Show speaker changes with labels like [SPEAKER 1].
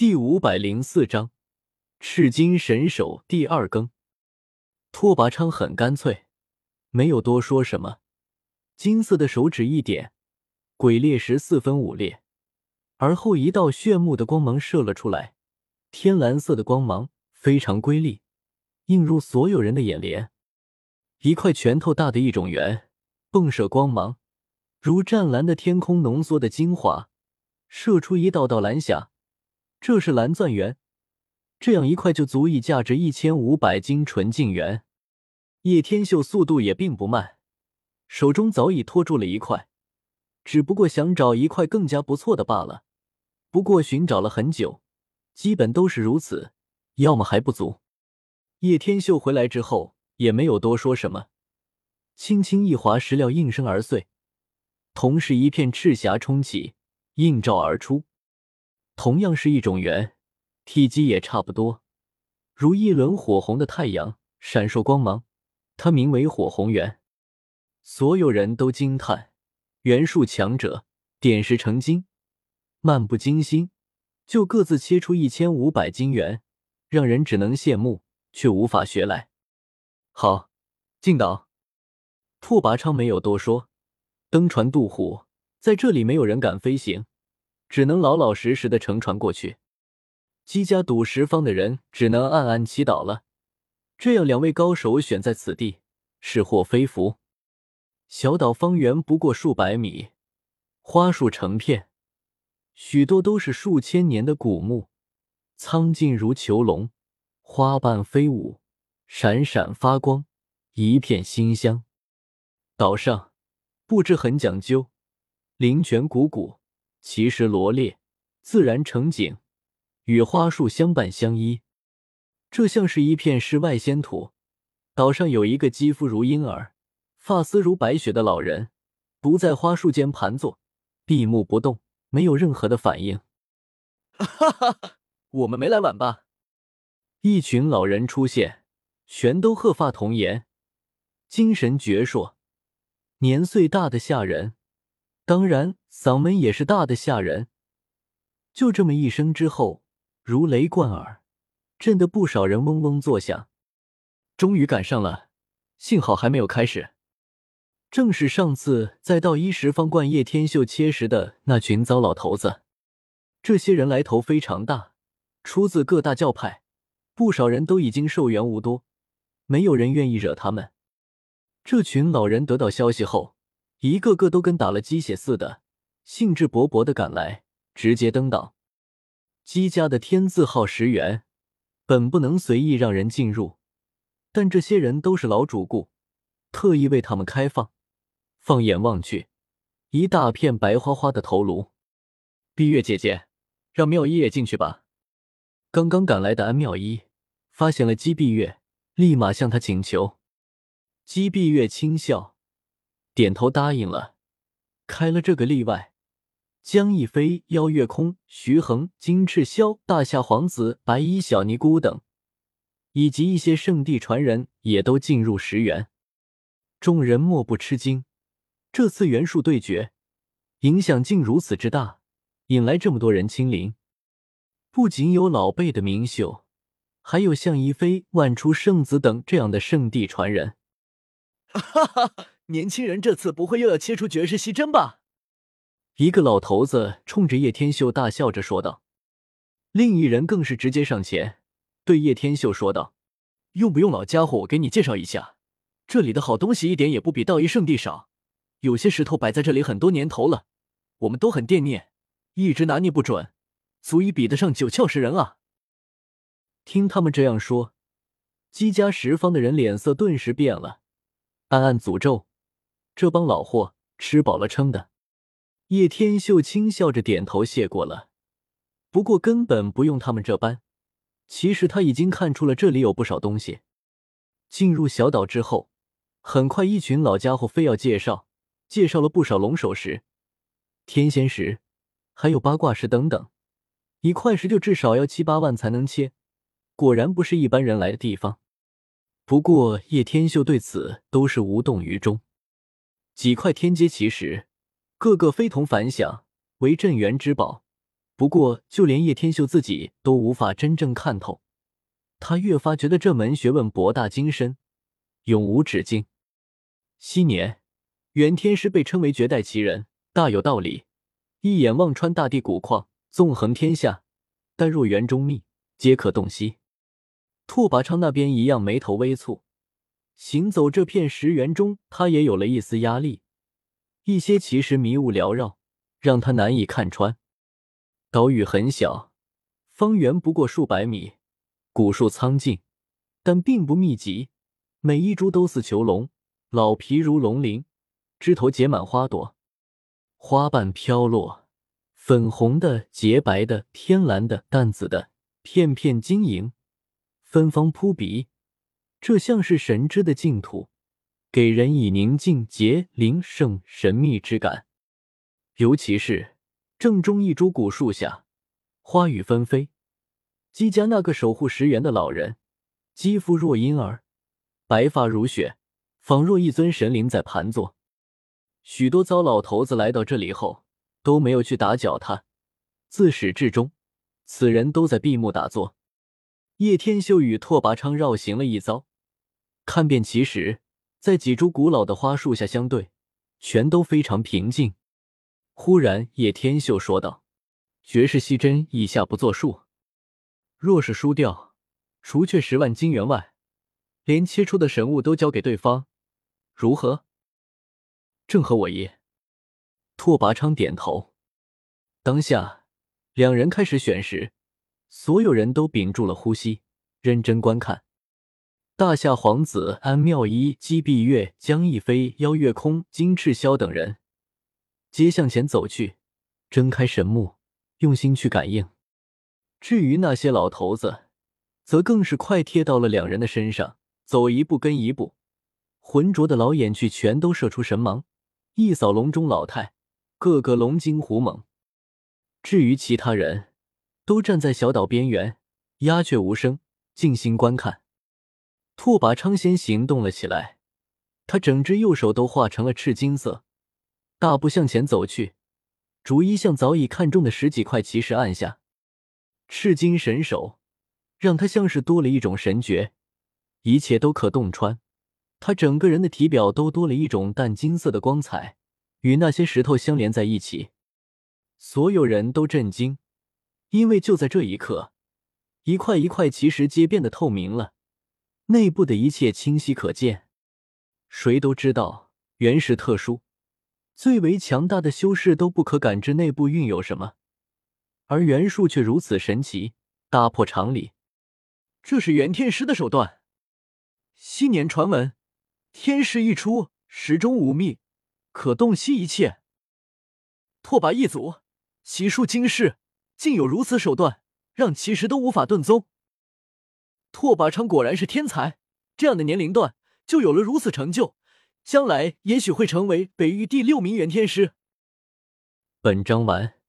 [SPEAKER 1] 第五百零四章赤金神手第二更。拓跋昌很干脆，没有多说什么。金色的手指一点，鬼猎石四分五裂，而后一道炫目的光芒射了出来，天蓝色的光芒非常瑰丽，映入所有人的眼帘。一块拳头大的一种圆，迸射光芒，如湛蓝的天空浓缩的精华，射出一道道蓝霞。这是蓝钻元，这样一块就足以价值一千五百斤纯净元。叶天秀速度也并不慢，手中早已托住了一块，只不过想找一块更加不错的罢了。不过寻找了很久，基本都是如此，要么还不足。叶天秀回来之后也没有多说什么，轻轻一划，石料应声而碎，同时一片赤霞冲起，映照而出。同样是一种圆，体积也差不多，如一轮火红的太阳，闪烁光芒。它名为火红圆。所有人都惊叹：元术强者点石成金，漫不经心就各自切出一千五百金元，让人只能羡慕，却无法学来。好，进岛。拓跋昌没有多说，登船渡湖，在这里没有人敢飞行。只能老老实实的乘船过去。姬家赌石方的人只能暗暗祈祷了。这样两位高手选在此地，是祸非福。小岛方圆不过数百米，花树成片，许多都是数千年的古木，苍劲如囚笼，花瓣飞舞，闪闪发光，一片馨香。岛上布置很讲究，灵泉汩汩。奇石罗列，自然成景，与花树相伴相依。这像是一片世外仙土。岛上有一个肌肤如婴儿、发丝如白雪的老人，独在花树间盘坐，闭目不动，没有任何的反应。
[SPEAKER 2] 哈哈，我们没来晚吧？
[SPEAKER 1] 一群老人出现，全都鹤发童颜，精神矍铄，年岁大的吓人。当然，嗓门也是大的吓人。就这么一声之后，如雷贯耳，震得不少人嗡嗡作响。终于赶上了，幸好还没有开始。正是上次在道一石方灌叶天秀切石的那群糟老头子。这些人来头非常大，出自各大教派，不少人都已经寿元无多，没有人愿意惹他们。这群老人得到消息后。一个个都跟打了鸡血似的，兴致勃勃的赶来，直接登岛。姬家的天字号石园本不能随意让人进入，但这些人都是老主顾，特意为他们开放。放眼望去，一大片白花花的头颅。碧月姐姐，让妙一也进去吧。刚刚赶来的安妙一发现了姬碧月，立马向他请求。姬碧月轻笑。点头答应了，开了这个例外。江逸飞、邀月空、徐恒、金赤霄、大夏皇子、白衣小尼姑等，以及一些圣地传人也都进入石园。众人莫不吃惊，这次元术对决影响竟如此之大，引来这么多人亲临。不仅有老辈的名秀，还有像一飞、万出圣子等这样的圣地传人。
[SPEAKER 2] 哈哈哈。年轻人这次不会又要切出绝世稀珍吧？
[SPEAKER 1] 一个老头子冲着叶天秀大笑着说道。另一人更是直接上前对叶天秀说道：“
[SPEAKER 2] 用不用老家伙我给你介绍一下？这里的好东西一点也不比道一圣地少。有些石头摆在这里很多年头了，我们都很惦念，一直拿捏不准，足以比得上九窍石人啊！”
[SPEAKER 1] 听他们这样说，姬家十方的人脸色顿时变了，暗暗诅咒。这帮老货吃饱了撑的，叶天秀轻笑着点头谢过了。不过根本不用他们这般，其实他已经看出了这里有不少东西。进入小岛之后，很快一群老家伙非要介绍，介绍了不少龙首石、天仙石，还有八卦石等等。一块石就至少要七八万才能切，果然不是一般人来的地方。不过叶天秀对此都是无动于衷。几块天阶奇石，个个非同凡响，为镇元之宝，不过，就连叶天秀自己都无法真正看透。他越发觉得这门学问博大精深，永无止境。昔年，元天师被称为绝代奇人，大有道理。一眼望穿大地古矿，纵横天下，但若园中蜜，皆可洞悉。拓跋昌那边一样眉头微蹙，行走这片石园中，他也有了一丝压力。一些奇石迷雾缭绕，让他难以看穿。岛屿很小，方圆不过数百米。古树苍劲，但并不密集，每一株都似囚笼，老皮如龙鳞，枝头结满花朵，花瓣飘落，粉红的、洁白的、天蓝的、淡紫的，片片晶莹，芬芳扑鼻。这像是神之的净土，给人以宁静、洁、灵、圣、神秘之感。尤其是正中一株古树下，花雨纷飞。姬家那个守护石园的老人，肌肤若婴儿，白发如雪，仿若一尊神灵在盘坐。许多糟老头子来到这里后，都没有去打搅他。自始至终，此人都在闭目打坐。叶天秀与拓跋昌绕行了一遭，看遍其实，在几株古老的花树下相对，全都非常平静。忽然，叶天秀说道：“绝世稀珍，以下不作数。”若是输掉，除却十万金元外，连切出的神物都交给对方，如何？正合我意。拓跋昌点头。当下，两人开始选时，所有人都屏住了呼吸，认真观看。大夏皇子安妙一、姬碧月、江逸飞、邀月空、金赤霄等人，皆向前走去，睁开神目，用心去感应。至于那些老头子，则更是快贴到了两人的身上，走一步跟一步，浑浊的老眼去全都射出神芒，一扫笼中老态，个个龙精虎猛。至于其他人，都站在小岛边缘，鸦雀无声，静心观看。拓跋昌先行动了起来，他整只右手都化成了赤金色，大步向前走去，逐一向早已看中的十几块奇石按下。赤金神手，让他像是多了一种神觉，一切都可洞穿。他整个人的体表都多了一种淡金色的光彩，与那些石头相连在一起。所有人都震惊，因为就在这一刻，一块一块奇石皆变得透明了，内部的一切清晰可见。谁都知道，原石特殊，最为强大的修士都不可感知内部蕴有什么。而袁术却如此神奇，打破常理。
[SPEAKER 2] 这是袁天师的手段。昔年传闻，天师一出，石中无秘，可洞悉一切。拓跋一族奇术惊世，竟有如此手段，让奇石都无法遁踪。拓跋昌果然是天才，这样的年龄段就有了如此成就，将来也许会成为北域第六名元天师。
[SPEAKER 1] 本章完。